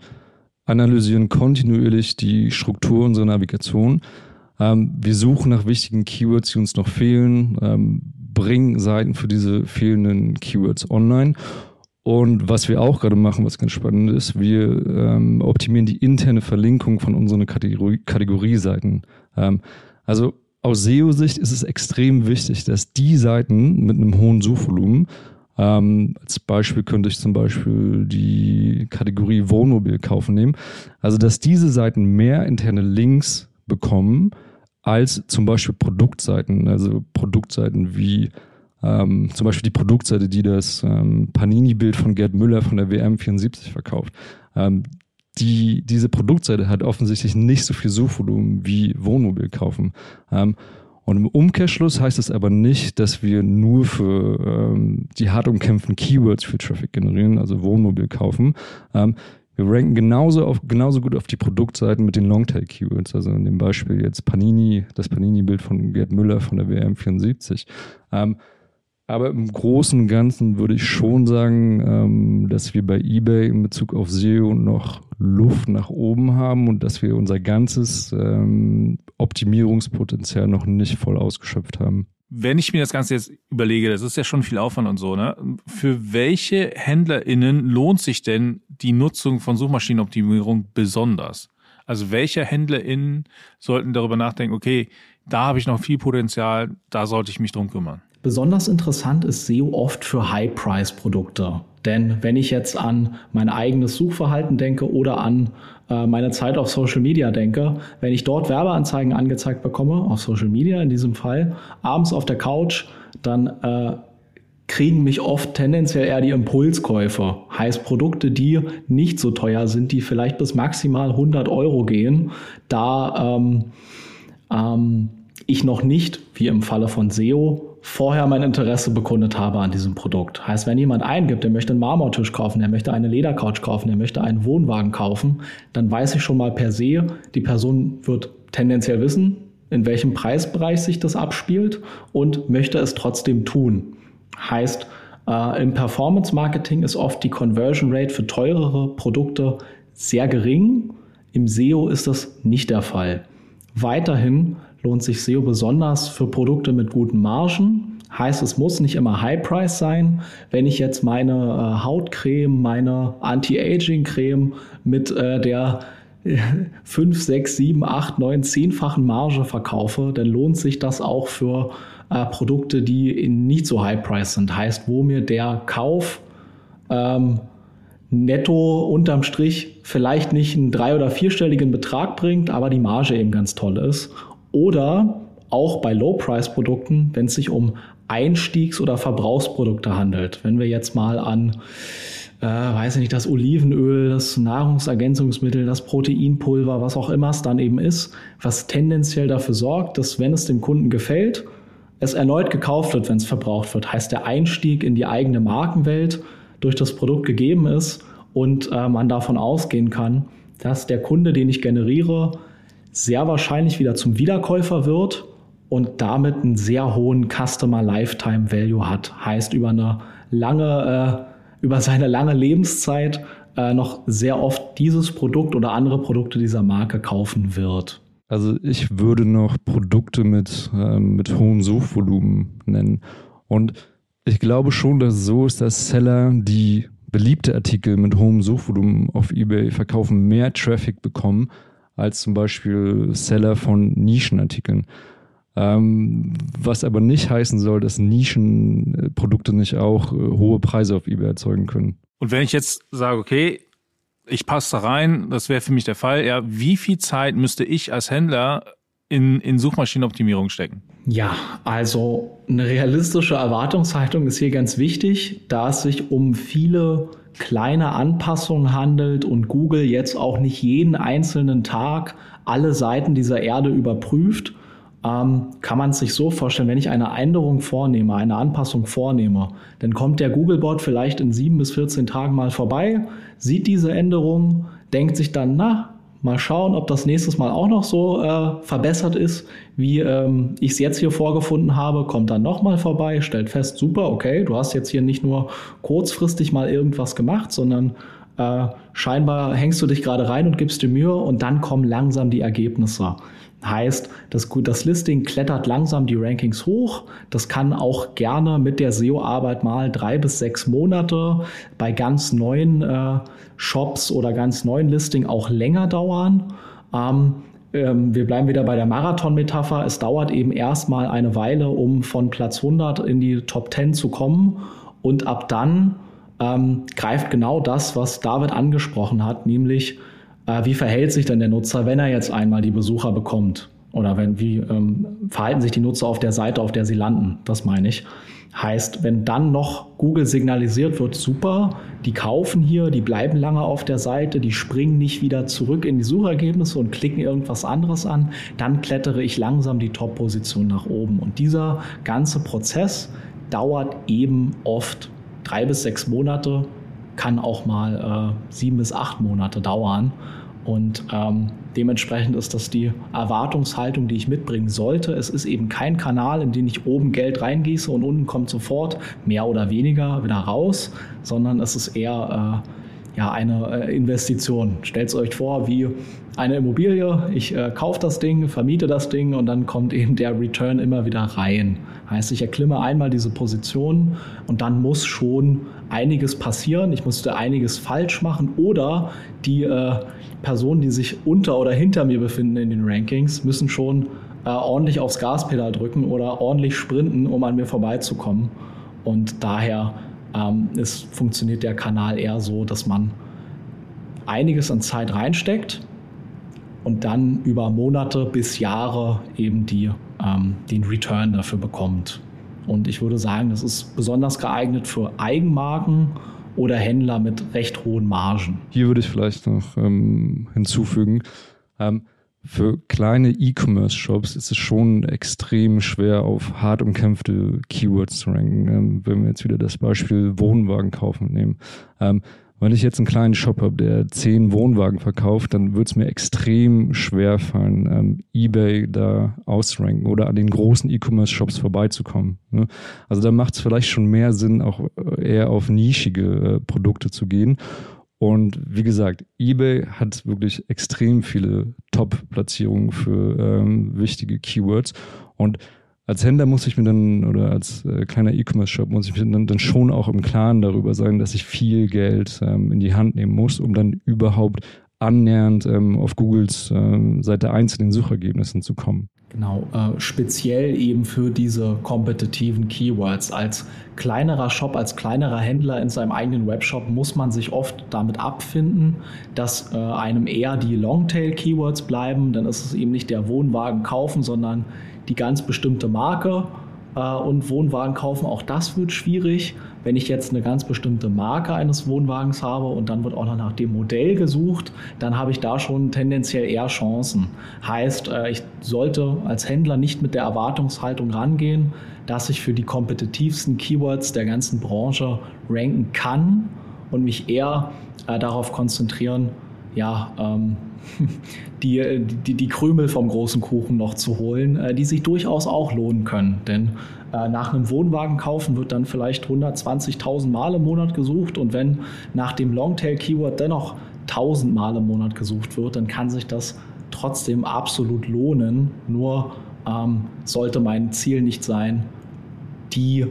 analysieren kontinuierlich die Struktur unserer Navigation. Ähm, wir suchen nach wichtigen Keywords, die uns noch fehlen, ähm, bringen Seiten für diese fehlenden Keywords online und was wir auch gerade machen, was ganz spannend ist, wir ähm, optimieren die interne Verlinkung von unseren Kategorie Kategorieseiten. Ähm, also aus SEO-Sicht ist es extrem wichtig, dass die Seiten mit einem hohen Suchvolumen, ähm, als Beispiel könnte ich zum Beispiel die Kategorie Wohnmobil kaufen nehmen, also dass diese Seiten mehr interne Links bekommen als zum Beispiel Produktseiten, also Produktseiten wie ähm, zum Beispiel die Produktseite, die das ähm, Panini-Bild von Gerd Müller von der WM74 verkauft. Ähm, die, diese Produktseite hat offensichtlich nicht so viel Suchvolumen wie Wohnmobil kaufen. Und im Umkehrschluss heißt es aber nicht, dass wir nur für ähm, die hart umkämpften Keywords für Traffic generieren, also Wohnmobil kaufen. Ähm, wir ranken genauso, auf, genauso gut auf die Produktseiten mit den Longtail-Keywords. Also in dem Beispiel jetzt Panini, das Panini-Bild von Gerd Müller von der WM74. Ähm, aber im Großen und Ganzen würde ich schon sagen, ähm, dass wir bei eBay in Bezug auf SEO noch Luft nach oben haben und dass wir unser ganzes ähm, Optimierungspotenzial noch nicht voll ausgeschöpft haben. Wenn ich mir das Ganze jetzt überlege, das ist ja schon viel Aufwand und so, ne? Für welche HändlerInnen lohnt sich denn die Nutzung von Suchmaschinenoptimierung besonders? Also welche HändlerInnen sollten darüber nachdenken, okay, da habe ich noch viel Potenzial, da sollte ich mich drum kümmern? Besonders interessant ist SEO oft für High-Price-Produkte. Denn wenn ich jetzt an mein eigenes Suchverhalten denke oder an äh, meine Zeit auf Social Media denke, wenn ich dort Werbeanzeigen angezeigt bekomme, auf Social Media in diesem Fall, abends auf der Couch, dann äh, kriegen mich oft tendenziell eher die Impulskäufe. Heißt Produkte, die nicht so teuer sind, die vielleicht bis maximal 100 Euro gehen, da ähm, ähm, ich noch nicht, wie im Falle von SEO, vorher mein Interesse bekundet habe an diesem Produkt. Heißt, wenn jemand eingibt, der möchte einen Marmortisch kaufen, der möchte eine Ledercouch kaufen, der möchte einen Wohnwagen kaufen, dann weiß ich schon mal per se, die Person wird tendenziell wissen, in welchem Preisbereich sich das abspielt und möchte es trotzdem tun. Heißt, äh, im Performance Marketing ist oft die Conversion Rate für teurere Produkte sehr gering. Im SEO ist das nicht der Fall. Weiterhin lohnt sich SEO besonders für Produkte mit guten Margen. Heißt, es muss nicht immer High Price sein. Wenn ich jetzt meine äh, Hautcreme, meine Anti-Aging-Creme mit äh, der 5, 6, 7, 8, 9, 10-fachen Marge verkaufe, dann lohnt sich das auch für äh, Produkte, die nicht so High Price sind. Heißt, wo mir der Kauf ähm, netto unterm Strich vielleicht nicht einen drei- oder vierstelligen Betrag bringt, aber die Marge eben ganz toll ist. Oder auch bei Low-Price-Produkten, wenn es sich um Einstiegs- oder Verbrauchsprodukte handelt. Wenn wir jetzt mal an, äh, weiß ich nicht, das Olivenöl, das Nahrungsergänzungsmittel, das Proteinpulver, was auch immer es dann eben ist, was tendenziell dafür sorgt, dass wenn es dem Kunden gefällt, es erneut gekauft wird, wenn es verbraucht wird. Heißt, der Einstieg in die eigene Markenwelt durch das Produkt gegeben ist und äh, man davon ausgehen kann, dass der Kunde, den ich generiere, sehr wahrscheinlich wieder zum Wiederkäufer wird und damit einen sehr hohen Customer Lifetime Value hat. Heißt über eine lange, äh, über seine lange Lebenszeit äh, noch sehr oft dieses Produkt oder andere Produkte dieser Marke kaufen wird. Also ich würde noch Produkte mit, äh, mit hohem Suchvolumen nennen. Und ich glaube schon, dass es so ist, dass Seller, die beliebte Artikel mit hohem Suchvolumen auf eBay verkaufen, mehr Traffic bekommen als zum Beispiel Seller von Nischenartikeln. Ähm, was aber nicht heißen soll, dass Nischenprodukte nicht auch äh, hohe Preise auf eBay erzeugen können. Und wenn ich jetzt sage, okay, ich passe da rein, das wäre für mich der Fall, ja, wie viel Zeit müsste ich als Händler in, in Suchmaschinenoptimierung stecken? Ja, also eine realistische Erwartungshaltung ist hier ganz wichtig, da es sich um viele kleine Anpassungen handelt und Google jetzt auch nicht jeden einzelnen Tag alle Seiten dieser Erde überprüft, ähm, kann man sich so vorstellen, wenn ich eine Änderung vornehme, eine Anpassung vornehme, dann kommt der Googlebot vielleicht in sieben bis 14 Tagen mal vorbei, sieht diese Änderung, denkt sich dann, na, Mal schauen, ob das nächstes Mal auch noch so äh, verbessert ist, wie ähm, ich es jetzt hier vorgefunden habe. Kommt dann nochmal vorbei, stellt fest, super, okay, du hast jetzt hier nicht nur kurzfristig mal irgendwas gemacht, sondern äh, scheinbar hängst du dich gerade rein und gibst dir Mühe und dann kommen langsam die Ergebnisse. Heißt, das, das Listing klettert langsam die Rankings hoch. Das kann auch gerne mit der SEO-Arbeit mal drei bis sechs Monate bei ganz neuen äh, Shops oder ganz neuen Listing auch länger dauern. Ähm, ähm, wir bleiben wieder bei der Marathon-Metapher. Es dauert eben erstmal eine Weile, um von Platz 100 in die Top 10 zu kommen. Und ab dann ähm, greift genau das, was David angesprochen hat, nämlich wie verhält sich denn der Nutzer, wenn er jetzt einmal die Besucher bekommt? Oder wenn, wie ähm, verhalten sich die Nutzer auf der Seite, auf der sie landen? Das meine ich. Heißt, wenn dann noch Google signalisiert wird, super, die kaufen hier, die bleiben lange auf der Seite, die springen nicht wieder zurück in die Suchergebnisse und klicken irgendwas anderes an, dann klettere ich langsam die Top-Position nach oben. Und dieser ganze Prozess dauert eben oft drei bis sechs Monate, kann auch mal äh, sieben bis acht Monate dauern. Und ähm, dementsprechend ist das die Erwartungshaltung, die ich mitbringen sollte. Es ist eben kein Kanal, in den ich oben Geld reingieße und unten kommt sofort mehr oder weniger wieder raus, sondern es ist eher äh, ja, eine äh, Investition. Stellt es euch vor, wie eine Immobilie. Ich äh, kaufe das Ding, vermiete das Ding und dann kommt eben der Return immer wieder rein. Heißt, ich erklimme einmal diese Position und dann muss schon einiges passieren. Ich musste einiges falsch machen oder die äh, Personen, die sich unter oder hinter mir befinden in den Rankings, müssen schon äh, ordentlich aufs Gaspedal drücken oder ordentlich sprinten, um an mir vorbeizukommen. Und daher ähm, ist, funktioniert der Kanal eher so, dass man einiges an Zeit reinsteckt und dann über Monate bis Jahre eben die, ähm, den Return dafür bekommt. Und ich würde sagen, das ist besonders geeignet für Eigenmarken oder Händler mit recht hohen Margen. Hier würde ich vielleicht noch ähm, hinzufügen, ähm, für kleine E-Commerce-Shops ist es schon extrem schwer, auf hart umkämpfte Keywords zu ranken. Ähm, wenn wir jetzt wieder das Beispiel Wohnwagen kaufen nehmen. Wenn ich jetzt einen kleinen Shop habe, der zehn Wohnwagen verkauft, dann wird es mir extrem schwer fallen, ähm, eBay da auszuranken oder an den großen E-Commerce-Shops vorbeizukommen. Ne? Also da macht es vielleicht schon mehr Sinn, auch äh, eher auf nischige äh, Produkte zu gehen. Und wie gesagt, eBay hat wirklich extrem viele Top-Platzierungen für ähm, wichtige Keywords. Und als Händler muss ich mir dann, oder als äh, kleiner E-Commerce-Shop muss ich mir dann, dann schon auch im Klaren darüber sein, dass ich viel Geld ähm, in die Hand nehmen muss, um dann überhaupt annähernd ähm, auf Googles ähm, Seite 1 in den Suchergebnissen zu kommen. Genau, äh, speziell eben für diese kompetitiven Keywords. Als kleinerer Shop, als kleinerer Händler in seinem eigenen Webshop muss man sich oft damit abfinden, dass äh, einem eher die Longtail-Keywords bleiben. Dann ist es eben nicht der Wohnwagen kaufen, sondern die ganz bestimmte Marke äh, und Wohnwagen kaufen. Auch das wird schwierig, wenn ich jetzt eine ganz bestimmte Marke eines Wohnwagens habe und dann wird auch noch nach dem Modell gesucht, dann habe ich da schon tendenziell eher Chancen. Heißt, äh, ich sollte als Händler nicht mit der Erwartungshaltung rangehen, dass ich für die kompetitivsten Keywords der ganzen Branche ranken kann und mich eher äh, darauf konzentrieren, ja, ähm, die, die, die Krümel vom großen Kuchen noch zu holen, äh, die sich durchaus auch lohnen können. Denn äh, nach einem Wohnwagen kaufen wird dann vielleicht 120.000 Mal im Monat gesucht und wenn nach dem Longtail-Keyword dennoch 1000 Mal im Monat gesucht wird, dann kann sich das trotzdem absolut lohnen. Nur ähm, sollte mein Ziel nicht sein, die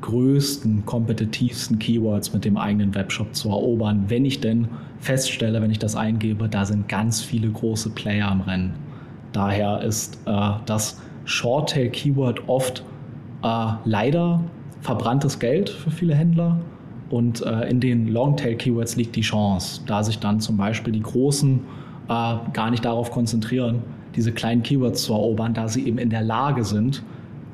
größten, kompetitivsten Keywords mit dem eigenen Webshop zu erobern, wenn ich denn feststelle, wenn ich das eingebe, da sind ganz viele große Player am Rennen. Daher ist äh, das Short-Tail-Keyword oft äh, leider verbranntes Geld für viele Händler. Und äh, in den Long-Tail-Keywords liegt die Chance, da sich dann zum Beispiel die Großen äh, gar nicht darauf konzentrieren, diese kleinen Keywords zu erobern, da sie eben in der Lage sind,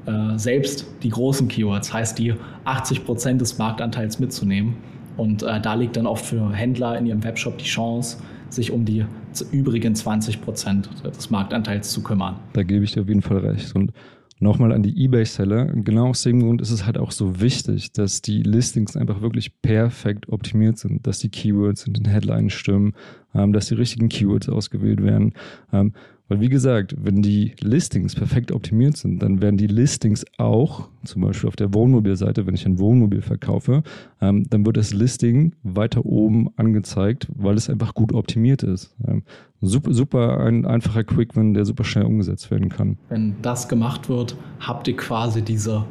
äh, selbst die großen Keywords, heißt die 80 Prozent des Marktanteils mitzunehmen. Und äh, da liegt dann oft für Händler in ihrem Webshop die Chance, sich um die übrigen 20 Prozent des Marktanteils zu kümmern. Da gebe ich dir auf jeden Fall recht. Und nochmal an die Ebay-Seller. Genau aus dem Grund ist es halt auch so wichtig, dass die Listings einfach wirklich perfekt optimiert sind, dass die Keywords in den Headlines stimmen, ähm, dass die richtigen Keywords ausgewählt werden. Ähm, weil wie gesagt, wenn die Listings perfekt optimiert sind, dann werden die Listings auch, zum Beispiel auf der Wohnmobilseite, wenn ich ein Wohnmobil verkaufe, ähm, dann wird das Listing weiter oben angezeigt, weil es einfach gut optimiert ist. Ähm, super, super ein einfacher Quick-Win, der super schnell umgesetzt werden kann. Wenn das gemacht wird, habt ihr quasi diese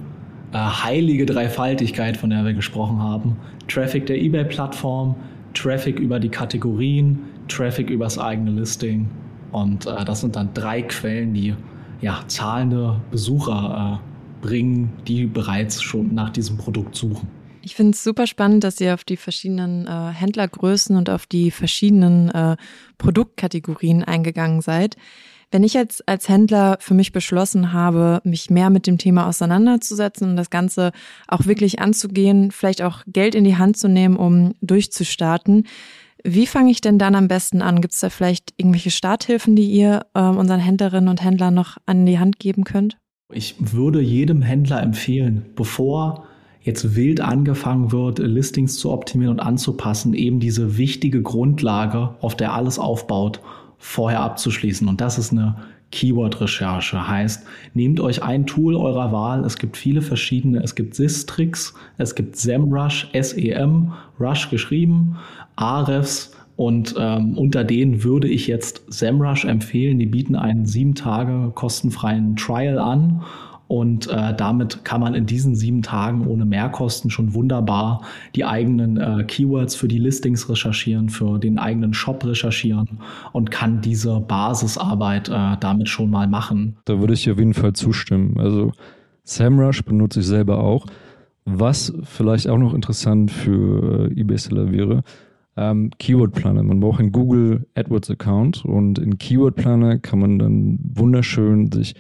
äh, heilige Dreifaltigkeit, von der wir gesprochen haben. Traffic der eBay-Plattform, Traffic über die Kategorien, Traffic übers eigene Listing und äh, das sind dann drei Quellen, die ja, zahlende Besucher äh, bringen, die bereits schon nach diesem Produkt suchen. Ich finde es super spannend, dass ihr auf die verschiedenen äh, Händlergrößen und auf die verschiedenen äh, Produktkategorien eingegangen seid. Wenn ich jetzt als Händler für mich beschlossen habe, mich mehr mit dem Thema auseinanderzusetzen und das Ganze auch wirklich anzugehen, vielleicht auch Geld in die Hand zu nehmen, um durchzustarten, wie fange ich denn dann am besten an? Gibt es da vielleicht irgendwelche Starthilfen, die ihr äh, unseren Händlerinnen und Händlern noch an die Hand geben könnt? Ich würde jedem Händler empfehlen, bevor jetzt wild angefangen wird, Listings zu optimieren und anzupassen, eben diese wichtige Grundlage, auf der alles aufbaut, vorher abzuschließen. Und das ist eine Keyword-Recherche. Heißt, nehmt euch ein Tool eurer Wahl. Es gibt viele verschiedene. Es gibt Sistrix, es gibt SEMrush, S-E-M, Rush geschrieben. Ahrefs und ähm, unter denen würde ich jetzt SEMrush empfehlen. Die bieten einen sieben Tage kostenfreien Trial an. Und äh, damit kann man in diesen sieben Tagen ohne Mehrkosten schon wunderbar die eigenen äh, Keywords für die Listings recherchieren, für den eigenen Shop recherchieren und kann diese Basisarbeit äh, damit schon mal machen. Da würde ich auf jeden Fall zustimmen. Also SEMrush benutze ich selber auch. Was vielleicht auch noch interessant für äh, eBay-Seller wäre, ähm, Keyword Planner. Man braucht einen Google AdWords Account und in Keyword Planner kann man dann wunderschön sich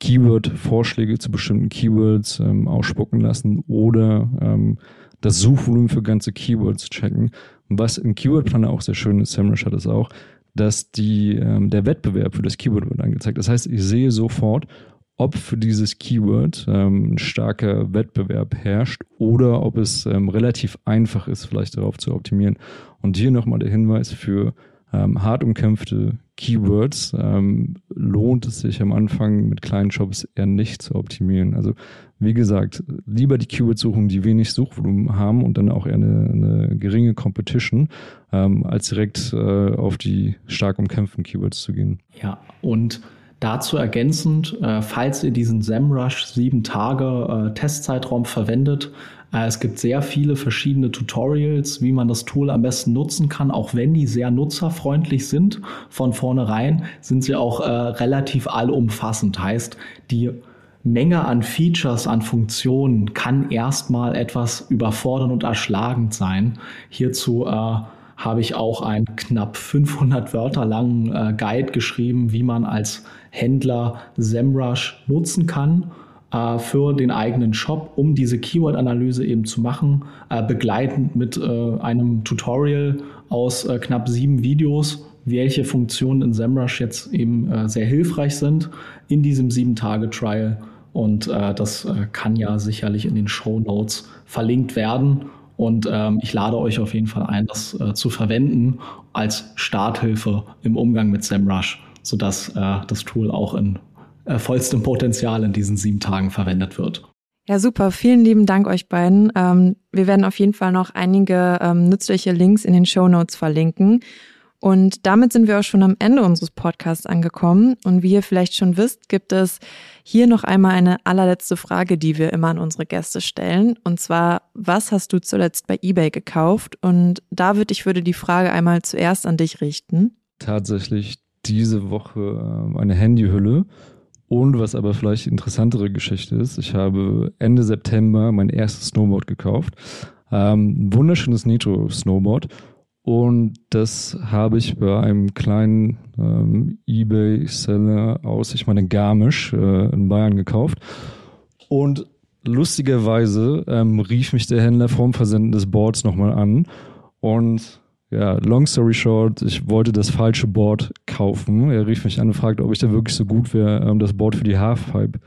Keyword-Vorschläge zu bestimmten Keywords ähm, ausspucken lassen oder ähm, das Suchvolumen für ganze Keywords checken. Was im Keyword Planner auch sehr schön ist, Samrush hat es auch, dass die, ähm, der Wettbewerb für das Keyword wird angezeigt. Das heißt, ich sehe sofort, ob für dieses Keyword ähm, ein starker Wettbewerb herrscht oder ob es ähm, relativ einfach ist, vielleicht darauf zu optimieren. Und hier nochmal der Hinweis für ähm, hart umkämpfte Keywords ähm, lohnt es sich am Anfang mit kleinen Shops eher nicht zu optimieren. Also wie gesagt, lieber die Keywords suchen, die wenig Suchvolumen haben und dann auch eher eine, eine geringe Competition, ähm, als direkt äh, auf die stark umkämpften Keywords zu gehen. Ja, und Dazu ergänzend, äh, falls ihr diesen SEMrush sieben Tage äh, Testzeitraum verwendet, es gibt sehr viele verschiedene Tutorials, wie man das Tool am besten nutzen kann. Auch wenn die sehr nutzerfreundlich sind, von vornherein sind sie auch äh, relativ allumfassend. Heißt, die Menge an Features, an Funktionen kann erstmal etwas überfordernd und erschlagend sein. Hierzu äh, habe ich auch einen knapp 500 Wörter langen äh, Guide geschrieben, wie man als Händler SEMrush nutzen kann äh, für den eigenen Shop, um diese Keyword-Analyse eben zu machen, äh, begleitend mit äh, einem Tutorial aus äh, knapp sieben Videos, welche Funktionen in SEMrush jetzt eben äh, sehr hilfreich sind in diesem sieben Tage Trial. Und das kann ja sicherlich in den Show Notes verlinkt werden. Und ähm, ich lade euch auf jeden Fall ein, das äh, zu verwenden als Starthilfe im Umgang mit SEMrush, sodass äh, das Tool auch in vollstem Potenzial in diesen sieben Tagen verwendet wird. Ja, super. Vielen lieben Dank euch beiden. Ähm, wir werden auf jeden Fall noch einige ähm, nützliche Links in den Show Notes verlinken. Und damit sind wir auch schon am Ende unseres Podcasts angekommen. Und wie ihr vielleicht schon wisst, gibt es hier noch einmal eine allerletzte Frage, die wir immer an unsere Gäste stellen. Und zwar, was hast du zuletzt bei eBay gekauft? Und David, ich würde die Frage einmal zuerst an dich richten. Tatsächlich diese Woche ähm, eine Handyhülle. Und was aber vielleicht die interessantere Geschichte ist, ich habe Ende September mein erstes Snowboard gekauft. Ähm, wunderschönes Nitro-Snowboard Und das habe ich bei einem kleinen ähm, Ebay-Seller aus, ich meine Garmisch äh, in Bayern gekauft. Und lustigerweise ähm, rief mich der Händler vorm Versenden des Boards nochmal an. Und ja, long story short, ich wollte das falsche Board kaufen. Er rief mich an und fragte, ob ich da wirklich so gut wäre, ähm, das Board für die Halfpipe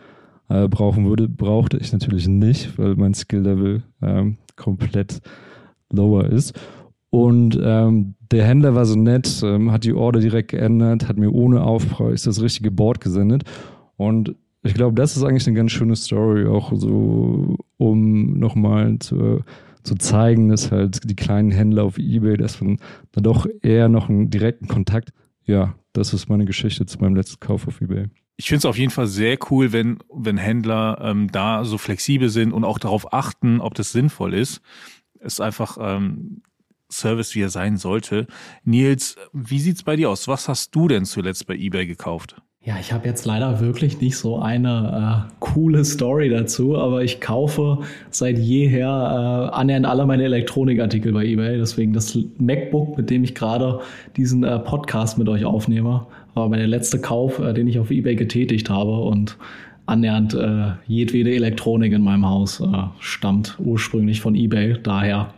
äh, brauchen würde. Brauchte ich natürlich nicht, weil mein Skill-Level ähm, komplett lower ist. Und ähm, der Händler war so nett, ähm, hat die Order direkt geändert, hat mir ohne Aufpreis das richtige Board gesendet. Und ich glaube, das ist eigentlich eine ganz schöne Story, auch so, um nochmal zu, zu zeigen, dass halt die kleinen Händler auf Ebay, dass man da doch eher noch einen direkten Kontakt. Ja, das ist meine Geschichte zu meinem letzten Kauf auf Ebay. Ich finde es auf jeden Fall sehr cool, wenn, wenn Händler ähm, da so flexibel sind und auch darauf achten, ob das sinnvoll ist. Ist einfach ähm, Service, wie er sein sollte. Nils, wie sieht's bei dir aus? Was hast du denn zuletzt bei eBay gekauft? Ja, ich habe jetzt leider wirklich nicht so eine äh, coole Story dazu, aber ich kaufe seit jeher äh, annähernd alle meine Elektronikartikel bei eBay. Deswegen das MacBook, mit dem ich gerade diesen äh, Podcast mit euch aufnehme, war mein letzter Kauf, äh, den ich auf eBay getätigt habe und annähernd äh, jedwede Elektronik in meinem Haus äh, stammt ursprünglich von eBay. Daher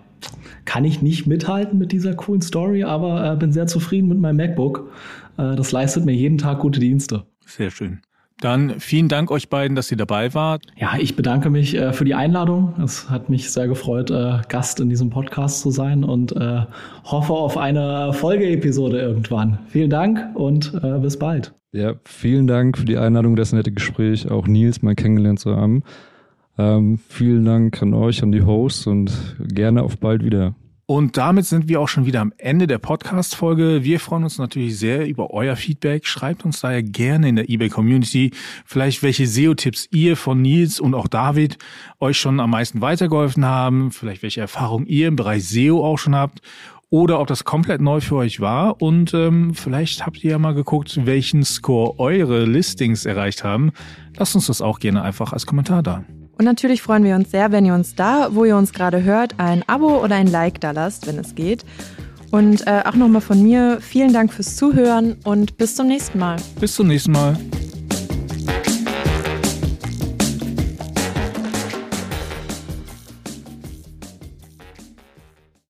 kann ich nicht mithalten mit dieser coolen Story, aber äh, bin sehr zufrieden mit meinem MacBook. Äh, das leistet mir jeden Tag gute Dienste. Sehr schön. Dann vielen Dank euch beiden, dass ihr dabei wart. Ja, ich bedanke mich äh, für die Einladung. Es hat mich sehr gefreut, äh, Gast in diesem Podcast zu sein und äh, hoffe auf eine Folgeepisode irgendwann. Vielen Dank und äh, bis bald. Ja, vielen Dank für die Einladung, das nette Gespräch, auch Nils mal kennengelernt zu haben. Ähm, vielen Dank an euch, an die Hosts und gerne auf bald wieder. Und damit sind wir auch schon wieder am Ende der Podcast-Folge. Wir freuen uns natürlich sehr über euer Feedback. Schreibt uns daher gerne in der eBay-Community vielleicht, welche SEO-Tipps ihr von Nils und auch David euch schon am meisten weitergeholfen haben. Vielleicht welche Erfahrungen ihr im Bereich SEO auch schon habt. Oder ob das komplett neu für euch war. Und ähm, vielleicht habt ihr ja mal geguckt, welchen Score eure Listings erreicht haben. Lasst uns das auch gerne einfach als Kommentar da. Und natürlich freuen wir uns sehr, wenn ihr uns da, wo ihr uns gerade hört, ein Abo oder ein Like da lasst, wenn es geht. Und äh, auch nochmal von mir vielen Dank fürs Zuhören und bis zum nächsten Mal. Bis zum nächsten Mal.